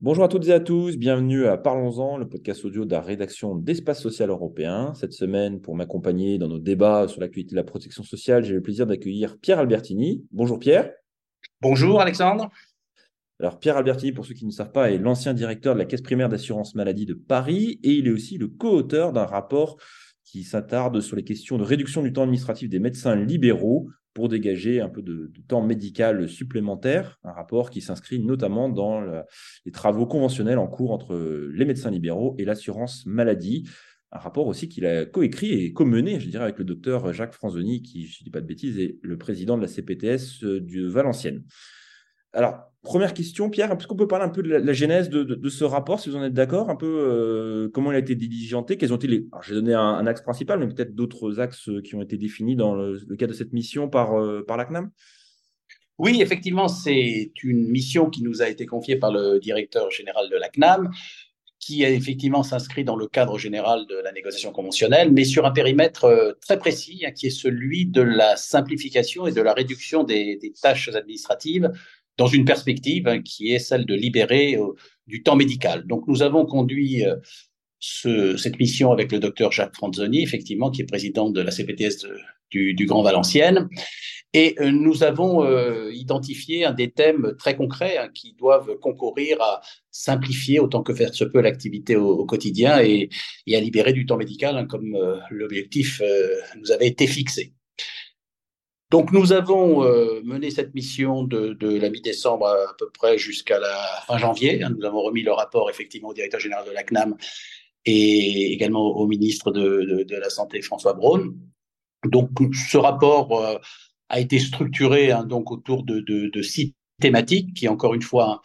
Bonjour à toutes et à tous, bienvenue à Parlons-en, le podcast audio de la rédaction d'Espace Social Européen. Cette semaine, pour m'accompagner dans nos débats sur l'actualité de la protection sociale, j'ai le plaisir d'accueillir Pierre Albertini. Bonjour Pierre. Bonjour Alexandre. Alors Pierre Albertini, pour ceux qui ne savent pas, est l'ancien directeur de la Caisse primaire d'assurance maladie de Paris et il est aussi le co-auteur d'un rapport qui s'attarde sur les questions de réduction du temps administratif des médecins libéraux pour dégager un peu de, temps médical supplémentaire, un rapport qui s'inscrit notamment dans les travaux conventionnels en cours entre les médecins libéraux et l'assurance maladie. Un rapport aussi qu'il a coécrit et co-mené, je dirais, avec le docteur Jacques Franzoni, qui, je ne dis pas de bêtises, est le président de la CPTS euh, de Valenciennes. Alors, première question, Pierre, est-ce qu'on peut parler un peu de la, genèse de, ce rapport, si vous en êtes d'accord, un peu euh, comment il a été diligenté, quels ont été j'ai donné un, axe principal, mais peut-être d'autres axes qui ont été définis dans le, cadre de cette mission par, euh, la CNAM? Oui, effectivement, c'est une mission qui nous a été confiée par le directeur général de la CNAM, qui effectivement s'inscrit dans le cadre général de la négociation conventionnelle, mais sur un périmètre euh, très précis, hein, qui est celui de la simplification et de la réduction des tâches administratives dans une perspective hein, qui est celle de libérer euh, du temps médical. Donc nous avons conduit euh, ce, cette mission avec le docteur Jacques Franzoni, effectivement, qui est président de la CPTS du, Grand Valenciennes. Et euh, nous avons identifié un des thèmes très concrets hein, qui doivent concourir à simplifier autant que faire se peut l'activité au, quotidien et, et, à libérer du temps médical, hein, comme l'objectif nous avait été fixé. Donc nous avons euh, mené cette mission de, la mi-décembre à, peu près jusqu'à la fin janvier. Nous avons remis le rapport effectivement au directeur général de la CNAM et également au ministre de, la Santé François Braun. Donc ce rapport euh, a été structuré hein, autour de, six thématiques qui encore une fois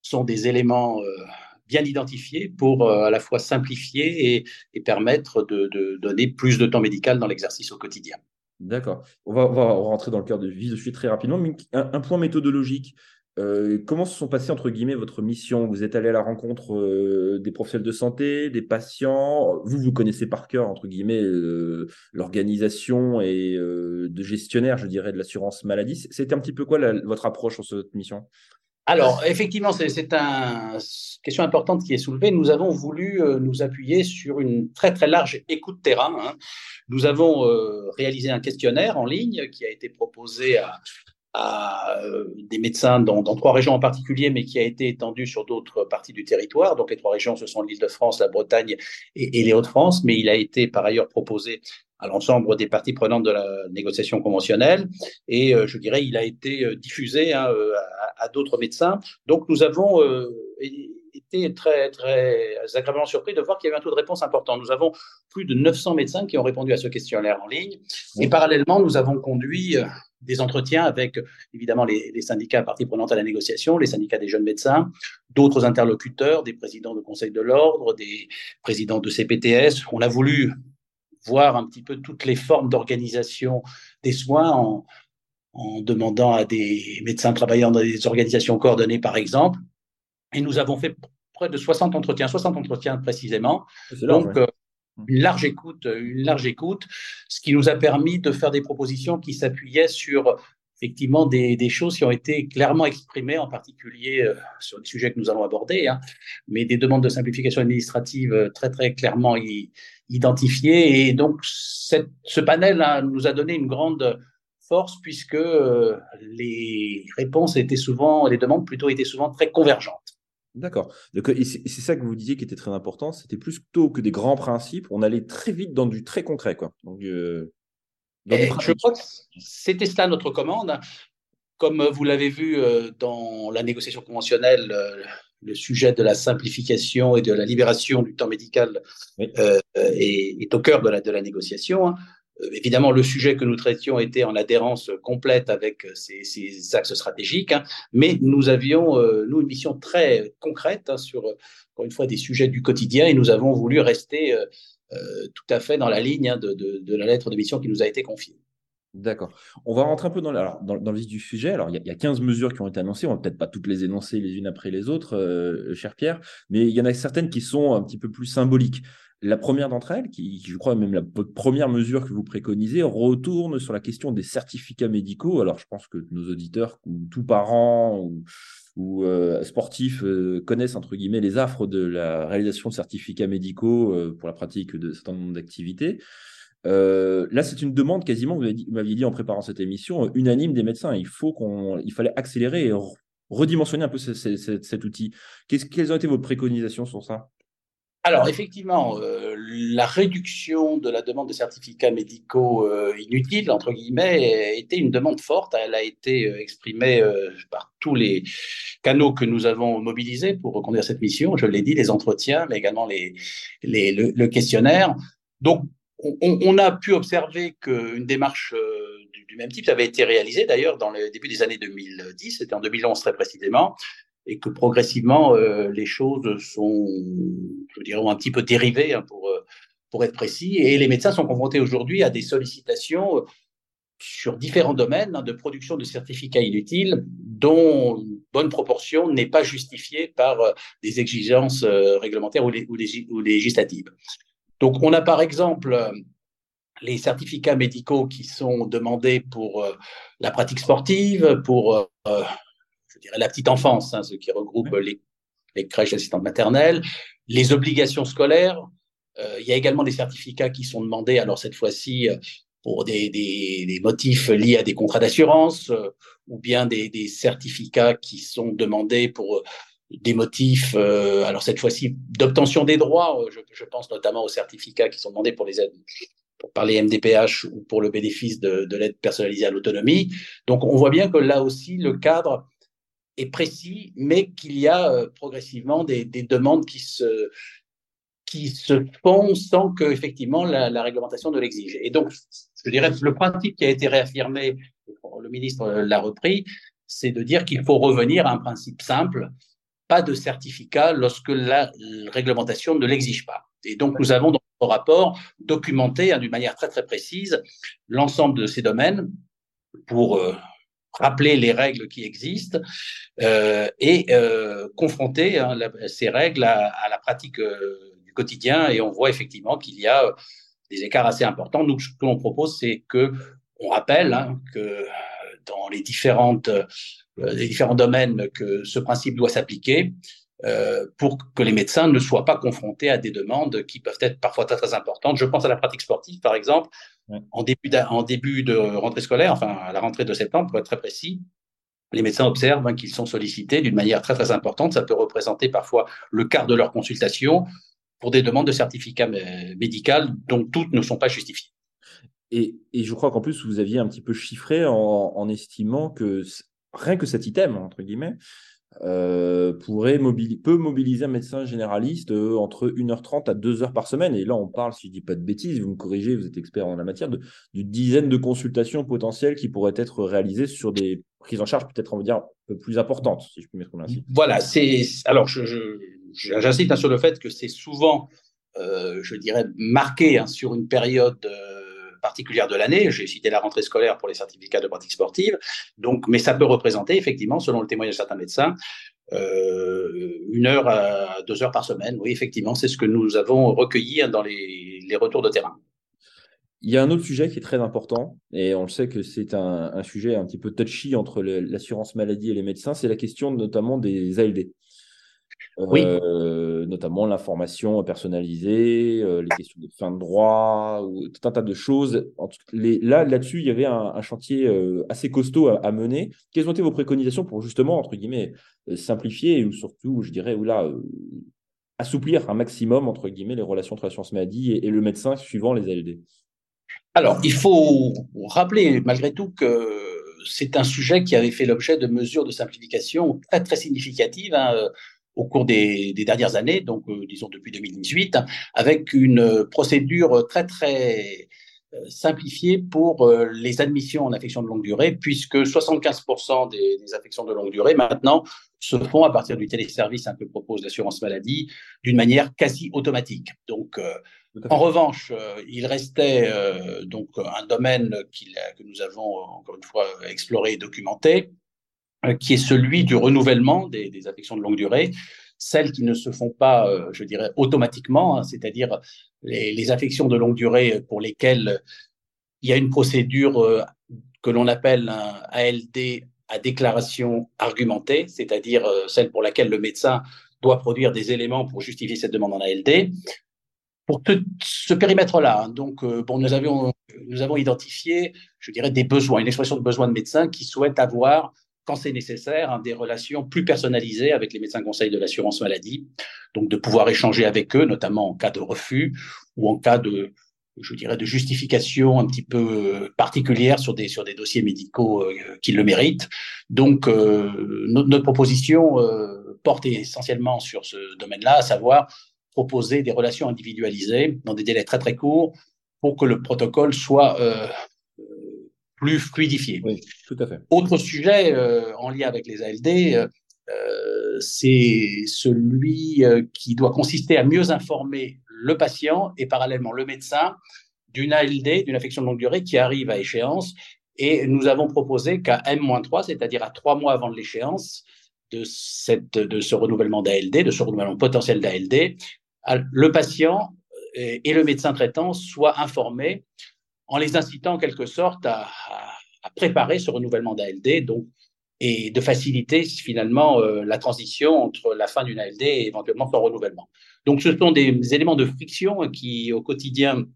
sont des éléments euh, bien identifiés pour à la fois simplifier et permettre de donner plus de temps médical dans l'exercice au quotidien. D'accord. On va, rentrer dans le cœur de vie de suite très rapidement. Un, point méthodologique. Euh, comment se sont passées, entre guillemets, votre mission? Vous êtes allé à la rencontre euh, des professionnels de santé, des patients? Vous, vous connaissez par cœur, entre guillemets, euh, l'organisation et de gestionnaire, je dirais, de l'assurance maladie. C'était un petit peu quoi votre approche sur cette mission? Alors, effectivement, c'est une question importante qui est soulevée. Nous avons voulu euh, nous appuyer sur une très, très large écoute terrain. Hein. Nous avons euh, réalisé un questionnaire en ligne qui a été proposé à, euh, des médecins dans, trois régions en particulier, mais qui a été étendu sur d'autres parties du territoire. Donc, les trois régions, ce sont l'Île-de-France, la Bretagne et, et les Hauts-de-France, mais il a été par ailleurs proposé à l'ensemble des parties prenantes de la négociation conventionnelle. Et euh, je dirais, il a été euh, diffusé hein, euh, à, d'autres médecins. Donc nous avons été très, très agréablement surpris de voir qu'il y avait un taux de réponse important. Nous avons plus de 900 médecins qui ont répondu à ce questionnaire en ligne. Et parallèlement, nous avons conduit des entretiens avec évidemment les, les, syndicats parties prenantes à la négociation, les syndicats des jeunes médecins, d'autres interlocuteurs, des présidents de conseils de l'ordre, des présidents de CPTS. On a voulu voir un petit peu toutes les formes d'organisation des soins en, demandant à des médecins travaillant dans des organisations coordonnées, par exemple. Et nous avons fait près de 60 entretiens, 60 entretiens précisément. Donc, euh, une large écoute, une large écoute, ce qui nous a permis de faire des propositions qui s'appuyaient sur effectivement des, des, choses qui ont été clairement exprimées, en particulier euh, sur les sujets que nous allons aborder, hein, mais des demandes de simplification administrative euh, très très clairement identifiées. Et donc cette, ce panel hein, nous a donné une grande force puisque euh, les réponses étaient souvent, les demandes plutôt étaient souvent très convergentes. D'accord. C'est ça que vous disiez qui était très important. C'était plus tôt que des grands principes. On allait très vite dans du très concret, quoi. Donc, je crois que c'était cela notre commande. Comme vous l'avez vu euh, dans la négociation conventionnelle, euh, le sujet de la simplification et de la libération du temps médical euh, est, au cœur de la, de la négociation. Hein. Évidemment, le sujet que nous traitions était en adhérence complète avec ces, ces axes stratégiques, hein. mais nous avions, nous, une mission très concrète hein, sur, encore une fois, des sujets du quotidien et nous avons voulu rester euh, tout à fait dans la ligne hein, de, la lettre de mission qui nous a été confiée. D'accord. On va rentrer un peu dans, dans, le vif du sujet. Alors, il y, a 15 mesures qui ont été annoncées. On va peut-être pas toutes les énoncer les unes après les autres, euh, cher Pierre, mais il y en a certaines qui sont un petit peu plus symboliques. La première d'entre elles, qui, je crois même la première mesure que vous préconisez, retourne sur la question des certificats médicaux. Alors, je pense que nos auditeurs, ou tous parents ou, euh, sportifs euh, connaissent entre guillemets les affres de la réalisation de certificats médicaux euh, pour la pratique de certain nombre d'activités. là, c'est une demande quasiment, vous m'aviez dit en préparant cette émission, unanime des médecins. Il faut fallait accélérer et redimensionner un peu cet outil. quelles ont été vos préconisations sur ça? Alors, effectivement, euh, la réduction de la demande de certificats médicaux euh, inutiles, entre guillemets, était une demande forte. Elle a été euh, exprimée par tous les canaux que nous avons mobilisés pour reconduire cette mission. Je l'ai dit, les entretiens, mais également les, le, questionnaire. Donc, on, on, a pu observer qu'une démarche du, du, même type avait été réalisée, d'ailleurs, dans le début des années 2010, c'était en 2011 très précisément, et que progressivement, euh, les choses sont, je dirais, un petit peu dérivées, hein, pour, euh, pour être précis, et les médecins sont confrontés aujourd'hui à des sollicitations euh, sur différents domaines hein, de production de certificats inutiles, dont une bonne proportion n'est pas justifiée par des exigences réglementaires ou, ou, législatives. Donc, on a par exemple les certificats médicaux qui sont demandés pour la pratique sportive, pour dirais, la petite enfance, hein, ce qui regroupe les, les crèches assistantes maternelles, les obligations scolaires. Euh, il y a également des certificats qui sont demandés, alors cette fois-ci, euh, pour des, des, des, motifs liés à des contrats d'assurance, euh, ou bien des, des, certificats qui sont demandés pour des motifs, alors cette fois-ci, d'obtention des droits. Je, je, pense notamment aux certificats qui sont demandés pour les aides pour parler MDPH ou pour le bénéfice de, de l'aide personnalisée à l'autonomie. Donc, on voit bien que là aussi, le cadre est précis, mais qu'il y a euh, progressivement des, demandes qui se, qui se font sans que effectivement la, la réglementation ne l'exige. Et donc, je dirais le principe qui a été réaffirmé, le ministre l'a repris, c'est de dire qu'il faut revenir à un principe simple, pas de certificat lorsque la réglementation ne l'exige pas. Et donc, nous avons dans notre rapport documenté hein, d'une manière très très précise l'ensemble de ces domaines pour euh, rappeler les règles qui existent euh, et euh, confronter hein, ces règles à, la pratique euh, du quotidien. Et on voit effectivement qu'il y a des écarts assez importants. Nous, ce que l'on propose, c'est que on rappelle hein, que dans les différentes les différents domaines que ce principe doit s'appliquer pour que les médecins ne soient pas confrontés à des demandes qui peuvent être parfois très importantes. Je pense à la pratique sportive, par exemple. En, début en début de rentrée scolaire, enfin à la rentrée de septembre, pour être très précis, les médecins observent hein, qu'ils sont sollicités d'une manière très, très importante. Ça peut représenter parfois le quart de leur consultation pour des demandes de certificat médical dont toutes ne sont pas justifiées. Et, et je crois qu'en plus, vous aviez un petit peu chiffré en, en estimant que rien que cet item, entre guillemets, euh, pourrait peut mobiliser un médecin généraliste euh, entre 1h30 à 2h par semaine. Et là, on parle, si je ne dis pas de bêtises, vous me corrigez, vous êtes expert en la matière, d'une dizaine de consultations potentielles qui pourraient être réalisées sur des prises en charge peut-être, on va dire, plus importantes, si je peux m'exprimer ainsi. Voilà. Alors, j'insiste hein, sur le fait que c'est souvent, euh, je dirais, marqué hein, sur une période particulière de l'année. J'ai cité la rentrée scolaire pour les certificats de pratique sportive. Donc, mais ça peut représenter effectivement, selon le témoignage de certains médecins, euh, une heure à deux heures par semaine. Oui, effectivement, c'est ce que nous avons recueilli dans les, les, retours de terrain. Il y a un autre sujet qui est très important, et on le sait que c'est un, un, sujet un petit peu touchy entre l'assurance maladie et les médecins, c'est la question notamment des ALD oui. Euh, notamment l'information personnalisée, euh, les questions de fin de droit, ou tout un tas de choses. Les, là, là-dessus, il y avait un, chantier euh, assez costaud à, mener. Quelles ont été vos préconisations pour justement, entre guillemets, simplifier ou surtout, je dirais, ou là, assouplir un maximum, entre guillemets, les relations entre la science maladie et, le médecin suivant les ALD Alors, il faut rappeler malgré tout que c'est un sujet qui avait fait l'objet de mesures de simplification très, très significatives. Hein, au cours des, dernières années, donc euh, disons depuis 2018, avec une procédure très très euh, simplifiée pour euh, les admissions en affection de longue durée, puisque 75% des, des, affections de longue durée maintenant se font à partir du téléservice que propose l'assurance maladie d'une manière quasi automatique. Donc, en revanche, il restait donc un domaine que nous avons encore une fois exploré et documenté, euh, qui est celui du renouvellement des, affections de longue durée. celles qui ne se font pas, je dirais, automatiquement, hein, c'est-à-dire les, affections de longue durée pour lesquelles il y a une procédure que l'on appelle un ALD à déclaration argumentée, c'est-à-dire celle pour laquelle le médecin doit produire des éléments pour justifier cette demande en ALD. Pour ce périmètre-là, hein, donc nous nous avons identifié, je dirais, des besoins, une expression de besoins de médecins qui souhaitent avoir, quand c'est nécessaire, hein, des relations plus personnalisées avec les médecins conseils de l'assurance maladie. Donc, de pouvoir échanger avec eux, notamment en cas de refus ou en cas de, je dirais, de justification un petit peu particulière sur des, sur des dossiers médicaux euh, qui le méritent. Donc, euh, notre, proposition euh, porte essentiellement sur ce domaine-là, à savoir proposer des relations individualisées dans des délais très très courts pour que le protocole soit euh, plus fluidifié. Oui, tout à fait. Autre sujet euh, en lien avec les ALD, euh, c'est celui qui doit consister à mieux informer le patient et parallèlement le médecin d'une ALD, d'une affection de longue durée qui arrive à échéance. Et nous avons proposé qu'à M-3, c'est-à-dire à trois mois avant l'échéance de, cette, de ce renouvellement d'ALD, de ce renouvellement potentiel d'ALD, le patient et, le médecin traitant soient informés en les incitant en quelque sorte à, préparer ce renouvellement d'ALD donc, et de faciliter finalement euh, la transition entre la fin d'une ALD et éventuellement son renouvellement. Donc ce sont des éléments de friction qui au quotidien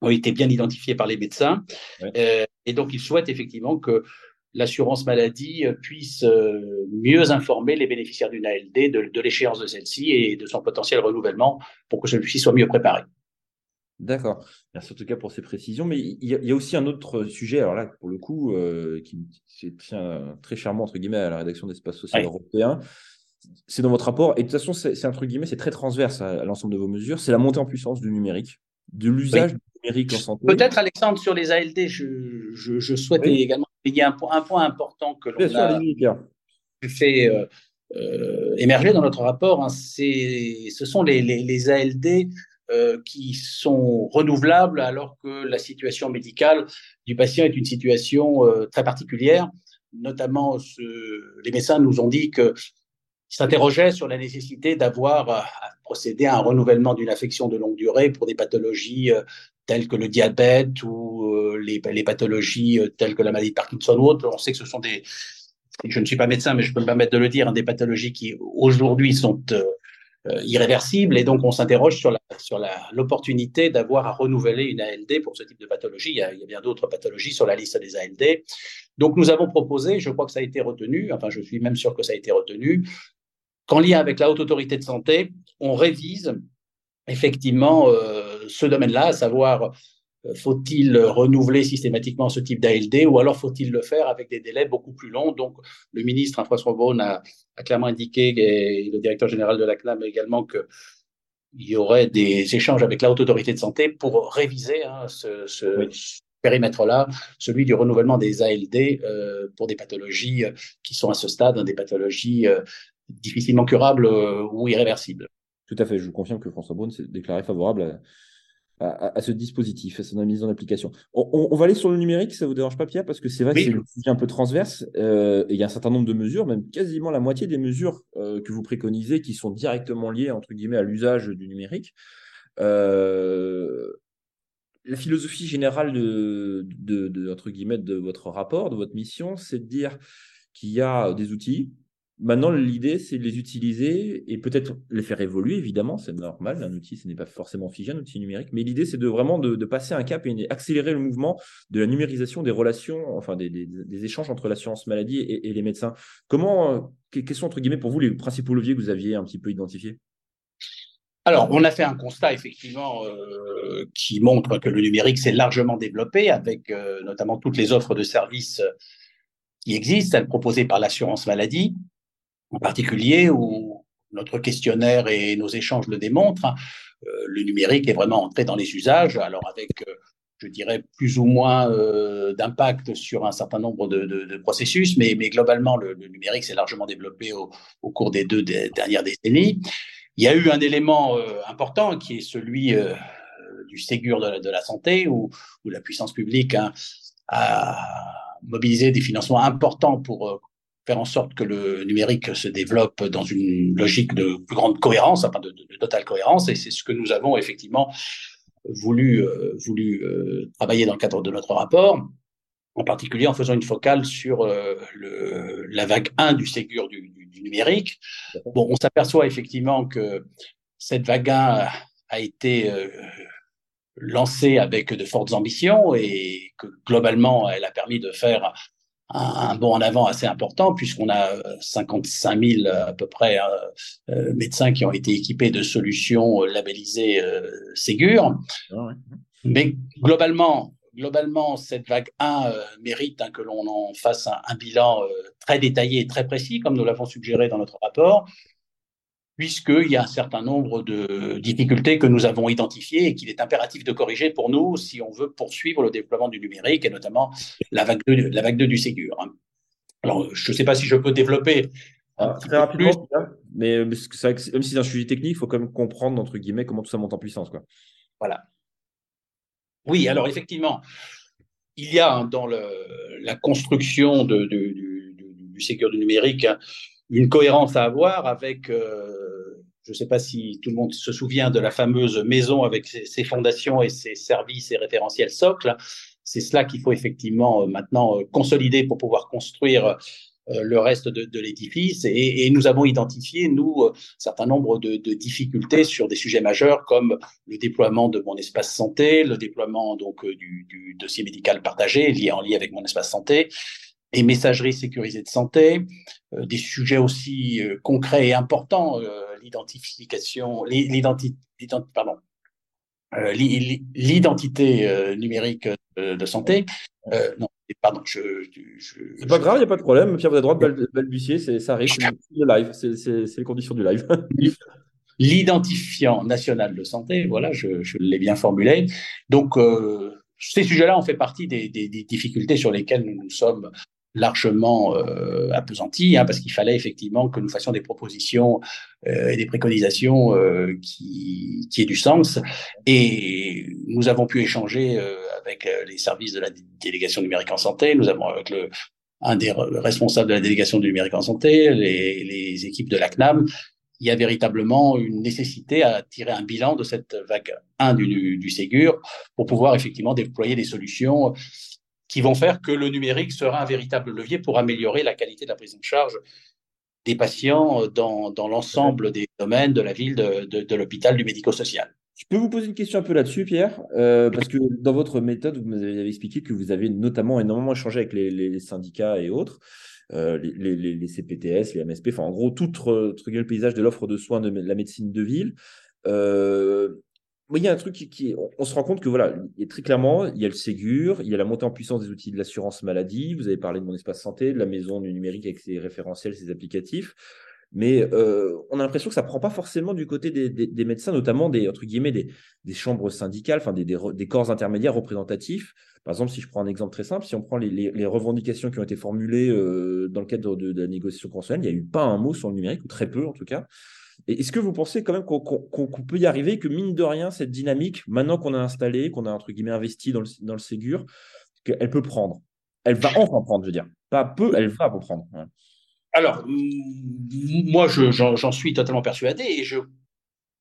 ont été bien identifiés par les médecins euh, et donc ils souhaitent effectivement que l'assurance maladie puisse euh, mieux informer les bénéficiaires d'une ALD de, de l'échéance de celle-ci et de son potentiel renouvellement pour que celui-ci soit mieux préparé. D'accord. Merci en tout cas pour ces précisions. Mais il y, a, aussi un autre sujet, alors là, pour le coup, euh, qui, tient très chèrement, entre guillemets, à la rédaction d'Espace Social Européen. C'est dans votre rapport. Et de toute façon, c'est entre guillemets, c'est très transverse à, l'ensemble de vos mesures. C'est la montée en puissance du numérique, de l'usage du numérique en santé. Peut-être, Alexandre, sur les ALD, je, je, souhaitais également. Il y a un, un point important que l'on a fait euh, euh, émerger dans notre rapport. Hein, ce sont les, les, les ALD euh, qui sont renouvelables alors que la situation médicale du patient est une situation euh, très particulière. Notamment, les médecins nous ont dit qu'ils s'interrogeaient sur la nécessité d'avoir à procéder à un renouvellement d'une affection de longue durée pour des pathologies euh, telles que le diabète ou les, pathologies telles que la maladie de Parkinson ou autres. On sait que ce sont des, je ne suis pas médecin, mais je peux me permettre de le dire, hein, des pathologies qui aujourd'hui sont euh, irréversible. Et donc, on s'interroge sur la, sur l'opportunité d'avoir à renouveler une ALD pour ce type de pathologie. Il y a, bien d'autres pathologies sur la liste des ALD. Donc, nous avons proposé, je crois que ça a été retenu, enfin, je suis même sûr que ça a été retenu, qu'en lien avec la Haute Autorité de Santé, on révise effectivement euh, ce domaine-là, à savoir euh, faut-il renouveler systématiquement ce type d'ALD ou alors faut-il le faire avec des délais beaucoup plus longs? Donc, le ministre hein, François Braun a, clairement indiqué, et le directeur général de la CNAM également, qu'il y aurait des échanges avec la Haute Autorité de Santé pour réviser hein, ce, périmètre-là, celui du renouvellement des ALD euh, pour des pathologies euh, qui sont à ce stade des pathologies difficilement curables ou irréversibles. Tout à fait, je vous confirme que François Braun s'est déclaré favorable à à, ce dispositif, à son mise en application. On, va aller sur le numérique, ça vous dérange pas, Pierre, parce que c'est vrai que c'est un sujet un peu transverse. Euh, et il y a un certain nombre de mesures, même quasiment la moitié des mesures euh, que vous préconisez, qui sont directement liées entre guillemets à l'usage du numérique. Euh, la philosophie générale de, de, entre guillemets, de votre rapport, de votre mission, c'est de dire qu'il y a des outils, Maintenant, l'idée, c'est de les utiliser et peut-être les faire évoluer, évidemment, c'est normal. Un outil, ce n'est pas forcément figé, un outil numérique, mais l'idée, c'est de vraiment de, passer un cap et d'accélérer le mouvement de la numérisation des relations, enfin des, échanges entre l'assurance maladie et, les médecins. Comment, euh, quels sont, entre guillemets, pour vous, les principaux leviers que vous aviez un petit peu identifiés? Alors, on a fait un constat effectivement euh, qui montre que le numérique s'est largement développé avec euh, notamment toutes les offres de services qui existent, celles proposées par l'assurance maladie, en particulier, où notre questionnaire et nos échanges le démontrent, euh, le numérique est vraiment entré dans les usages, alors avec, euh, je dirais, plus ou moins euh, d'impact sur un certain nombre de, processus, mais, mais globalement, le, numérique s'est largement développé au, cours des deux dernières décennies. Il y a eu un élément important qui est celui du Ségur de la, santé, où, la puissance publique hein, a mobilisé des financements importants pour faire en sorte que le numérique se développe dans une logique de plus grande cohérence, enfin de, totale cohérence, et c'est ce que nous avons effectivement voulu, euh, voulu euh, travailler dans le cadre de notre rapport, en particulier en faisant une focale sur euh, la vague 1 du Ségur du numérique. Bon, on s'aperçoit effectivement que cette vague 1 a été lancée avec de fortes ambitions et que globalement, elle a permis de faire un, bond en avant assez important puisqu'on a 55 euh, 000 à peu près euh, euh, médecins qui ont été équipés de solutions labellisées Ségur. Ah Mais globalement, globalement, cette vague 1 mérite hein, que l'on en fasse un, un bilan très détaillé et très précis, comme nous l'avons suggéré dans notre rapport puisqu'il y a un certain nombre de difficultés que nous avons identifiées et qu'il est impératif de corriger pour nous si on veut poursuivre le déploiement du numérique et notamment la vague 2, la vague 2 du Ségur. Hein. Alors, je ne sais pas si je peux développer très rapidement, mais même si c'est un sujet technique, il faut quand même comprendre, entre guillemets, comment tout ça monte en puissance. Quoi. Voilà. Oui, alors effectivement, il y a dans le, la construction de, du, du Ségur du numérique une cohérence à avoir avec, euh, je ne sais pas si tout le monde se souvient de la fameuse maison avec ses, fondations et ses services et référentiels socles. C'est cela qu'il faut effectivement euh, maintenant euh, consolider pour pouvoir construire le reste de, l'édifice. Et, nous avons identifié, nous, un certain nombre de, de, difficultés sur des sujets majeurs comme le déploiement de mon espace santé, le déploiement donc du, du dossier médical partagé lié en lien avec mon espace santé, et messagerie sécurisée de santé, euh, des sujets aussi euh, concrets et importants, euh, l'identification, l'identité, pardon, l'identité numérique de santé. non, pardon, je. je c'est pas grave, il n'y a pas de problème. Pierre, vous avez le droit de balbutier, ça arrive, c'est le live, c'est les conditions du live. L'identifiant national de santé, voilà, je, je l'ai bien formulé. Donc, ces sujets-là ont fait partie des, des, des, difficultés sur lesquelles nous nous sommes largement euh, hein, parce qu'il fallait effectivement que nous fassions des propositions euh, et des préconisations euh, qui, qui aient du sens. Et nous avons pu échanger euh, avec euh, les services de la délégation numérique en santé, nous avons avec le un des responsables de la délégation du numérique en santé, les, les équipes de l'ACNAM, il y a véritablement une nécessité à tirer un bilan de cette vague 1 du, du Ségur pour pouvoir effectivement déployer des solutions qui vont faire que le numérique sera un véritable levier pour améliorer la qualité de la prise en charge des patients dans, dans l'ensemble des domaines de la ville, de, l'hôpital, du médico-social. Je peux vous poser une question un peu là-dessus, Pierre, euh, parce que dans votre méthode, vous m'avez expliqué que vous avez notamment énormément échangé avec les, syndicats et autres, euh, les, CPTS, les MSP, enfin en gros tout, le paysage de l'offre de soins de la médecine de ville. Euh, il y a un truc qui, on, se rend compte que voilà, très clairement, il y a le Ségur, il y a la montée en puissance des outils de l'assurance maladie. Vous avez parlé de mon espace santé, de la maison du numérique avec ses référentiels, ses applicatifs. Mais euh, on a l'impression que ça prend pas forcément du côté des, médecins, notamment des entre guillemets des, chambres syndicales, enfin des, corps intermédiaires représentatifs. Par exemple, si je prends un exemple très simple, si on prend les, revendications qui ont été formulées euh, dans le cadre de, de, la négociation conventionnelle, il n'y a eu pas un mot sur le numérique, ou très peu en tout cas. Est-ce que vous pensez quand même qu'on peut y arriver, que mine de rien, cette dynamique, maintenant qu'on a installé, qu'on a entre guillemets investi dans le, Ségur, qu'elle peut prendre? Elle va enfin prendre, je veux dire. Pas peu, elle va prendre. Alors, moi, j'en suis totalement persuadé et je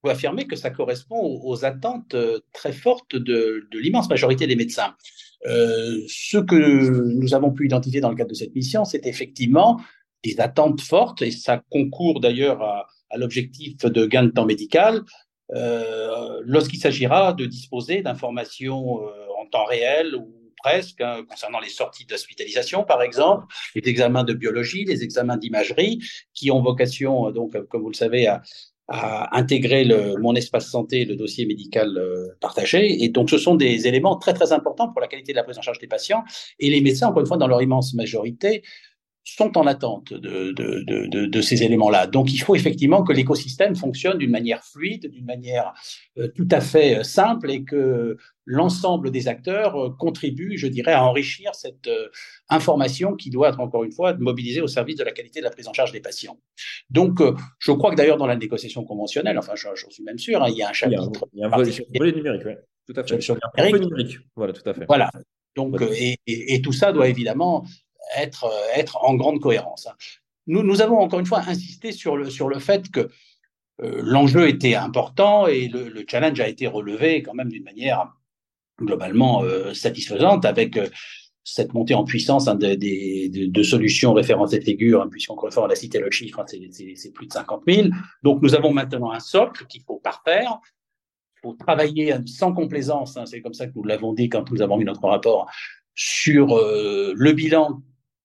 peux affirmer que ça correspond aux attentes euh, très fortes de, de l'immense majorité des médecins. Euh, ce que nous avons pu identifier dans le cadre de cette mission, c'est effectivement des attentes fortes et ça concourt d'ailleurs à, à l'objectif de gain de temps médical euh, lorsqu'il s'agira de disposer d'informations euh, en temps réel ou presque hein, concernant les sorties d'hospitalisation par exemple, les examens de biologie, les examens d'imagerie qui ont vocation donc comme vous le savez à, intégrer mon espace santé, le dossier médical euh, partagé. Et donc, ce sont des éléments très, très importants pour la qualité de la prise en charge des patients. Et les médecins, encore une fois, dans leur immense majorité, sont en attente de, de, de, de ces éléments-là. Donc, il faut effectivement que l'écosystème fonctionne d'une manière fluide, d'une manière euh, tout à fait euh, simple et que l'ensemble des acteurs euh, contribuent, je dirais, à enrichir cette information qui doit être, encore une fois, mobilisée au service de la qualité de la prise en charge des patients. Donc, je crois que d'ailleurs, dans la négociation conventionnelle, enfin, j'en suis même sûr, hein, il y a un chapitre. Il y a un, volet numérique, oui. Tout à fait. Sur, numérique. numérique. Voilà, tout à fait. Voilà. Donc, et, et, et, tout ça doit évidemment être, être en grande cohérence. Nous, nous avons encore une fois insisté sur le, sur le fait que l'enjeu était important et le, challenge a été relevé quand même d'une manière globalement satisfaisante avec cette montée en puissance hein, de, de, solutions référencées Ségur, hein, puisqu'encore une fois, on a cité le chiffre, hein, c'est plus de 50 000. Donc, nous avons maintenant un socle qu'il faut parfaire. Il faut travailler sans complaisance, c'est comme ça que nous l'avons dit quand nous avons mis notre rapport, sur euh, le bilan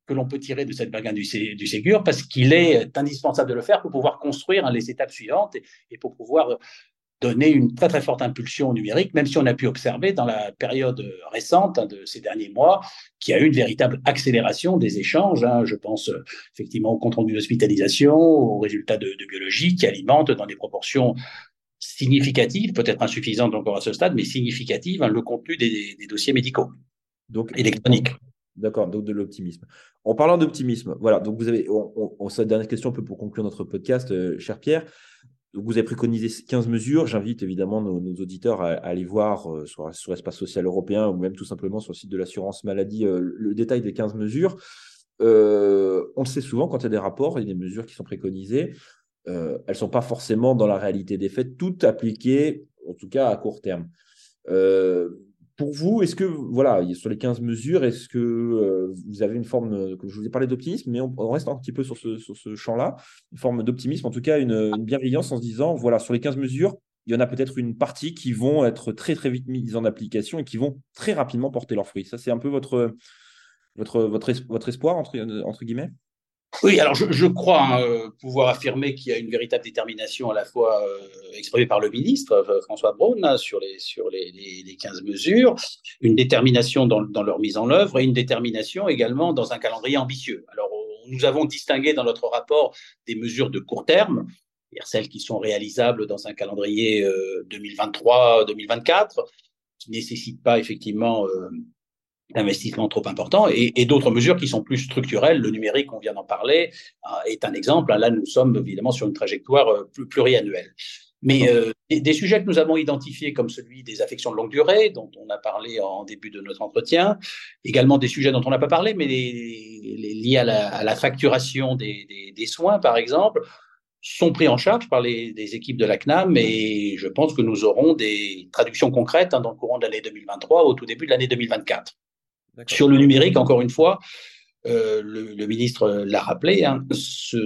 que l'on peut tirer de cette bagarre du, du Ségur, parce qu'il est indispensable de le faire pour pouvoir construire les étapes suivantes et, et pour pouvoir donner une très très forte impulsion au numérique, même si on a pu observer dans la période récente hein, de ces derniers mois qu'il y a eu une véritable accélération des échanges. Hein. je pense euh, effectivement au compte rendu d'hospitalisation, aux résultats de, biologie qui alimentent dans des proportions significatives, peut-être insuffisantes encore à ce stade, mais significatives, hein, le contenu des, dossiers médicaux donc électroniques. D'accord, donc de l'optimisme. En parlant d'optimisme, voilà, donc vous avez, on, cette dernière question un peu pour conclure notre podcast, euh, cher Pierre vous avez préconisé 15 mesures. J'invite évidemment nos, auditeurs à, aller voir euh, sur, l'espace social européen ou même tout simplement sur le site de l'assurance maladie euh, le détail des 15 mesures. On le sait souvent, quand il y a des rapports et des mesures qui sont préconisées, elles ne sont pas forcément dans la réalité des faits, toutes appliquées, en tout cas à court terme pour vous, est-ce que, voilà, sur les 15 mesures, est-ce que euh, vous avez une forme, comme je vous ai parlé d'optimisme, mais on, reste un petit peu sur ce, champ-là, une forme d'optimisme, en tout cas une, bienveillance en se disant, voilà, sur les 15 mesures, il y en a peut-être une partie qui vont être très très vite mises en application et qui vont très rapidement porter leurs fruits. Ça, c'est un peu votre, votre, votre, votre espoir, entre guillemets? Oui, alors je, crois hein, euh, pouvoir affirmer qu'il y a une véritable détermination à la fois euh, exprimée par le ministre euh, François Braun hein, sur, les, sur les, les, 15 mesures, une détermination dans, dans, leur mise en œuvre et une détermination également dans un calendrier ambitieux. Alors nous avons distingué dans notre rapport des mesures de court terme, celles qui sont réalisables dans un calendrier 2023-2024, qui ne nécessitent pas effectivement d'investissement trop important et, et d'autres mesures qui sont plus structurelles. Le numérique, on vient d'en parler, euh, est un exemple. Là, nous sommes évidemment sur une trajectoire euh, pluriannuelle. Mais euh, des, sujets que nous avons identifiés comme celui des affections de longue durée, dont on a parlé en début de notre entretien, également des sujets dont on n'a pas parlé, mais les, les liés à la, à la facturation des, des, des, soins, par exemple, sont pris en charge par les, les, équipes de la CNAM et je pense que nous aurons des traductions concrètes hein, dans le courant de l'année 2023 au tout début de l'année 2024. Sur le numérique, encore une fois, euh, le, ministre l'a rappelé, hein,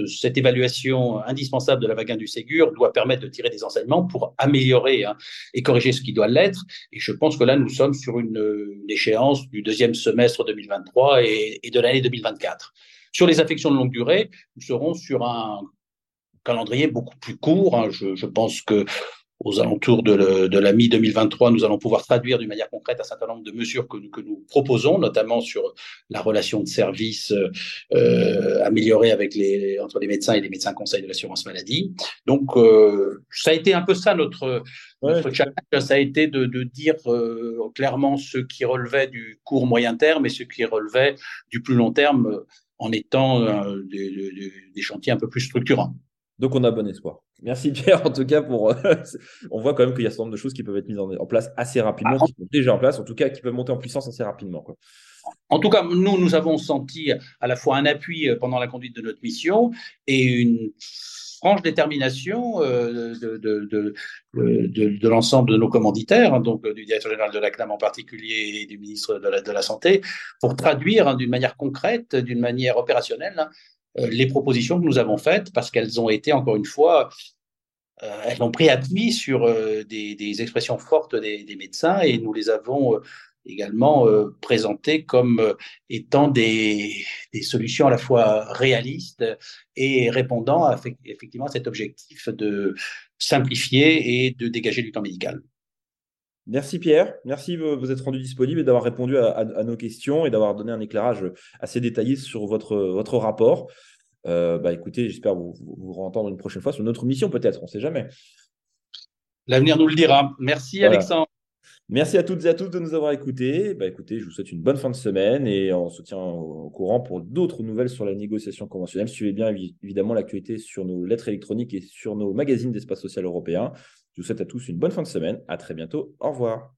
cette évaluation indispensable de la vague du Ségur doit permettre de tirer des enseignements pour améliorer hein, et corriger ce qui doit l'être. Et je pense que là, nous sommes sur une, échéance du deuxième semestre 2023 et, de l'année 2024. Sur les affections de longue durée, nous serons sur un calendrier beaucoup plus court. Hein. Je, je, pense que aux alentours de, de la mi-2023, nous allons pouvoir traduire d'une manière concrète un certain nombre de mesures que, que nous proposons, notamment sur la relation de service euh, améliorée avec les, entre les médecins et les médecins conseils de l'assurance maladie. Donc, euh, ça a été un peu ça notre, notre challenge, ça a été de, de dire euh, clairement ce qui relevait du court moyen terme et ce qui relevait du plus long terme en étant euh, des, des chantiers un peu plus structurants. Donc on a bon espoir. Merci Pierre en tout cas pour. Euh, on voit quand même qu'il y a ce nombre de choses qui peuvent être mises en, place assez rapidement, ah. qui sont déjà en place, en tout cas qui peuvent monter en puissance assez rapidement. En tout cas, nous, nous avons senti à la fois un appui euh, pendant la conduite de notre mission et une franche détermination euh, de, de, de, l'ensemble de nos commanditaires, hein, donc du directeur général de la CNAM en particulier et du ministre de la, Santé, pour traduire hein, d'une manière concrète, d'une manière opérationnelle, hein, les propositions que nous avons faites parce qu'elles ont été, encore une fois, euh, elles ont pris appui sur euh, des, expressions fortes des, médecins et nous les avons également présentées comme étant des, solutions à la fois réalistes et répondant effectivement à cet objectif de simplifier et de dégager du temps médical. Merci Pierre, merci de vous être rendu disponible et d'avoir répondu à, nos questions et d'avoir donné un éclairage assez détaillé sur votre, votre rapport. Euh, bah écoutez, j'espère vous, vous, entendre une prochaine fois sur notre mission peut-être, on ne sait jamais. L'avenir nous le dira. Merci Alexandre. Merci à toutes et à tous de nous avoir écoutés. Bah écoutez, je vous souhaite une bonne fin de semaine et on se tient au courant pour d'autres nouvelles sur la négociation conventionnelle. Suivez bien évidemment l'actualité sur nos lettres électroniques et sur nos magazines d'espace social européen. Je vous souhaite à tous une bonne fin de semaine. À très bientôt. Au revoir.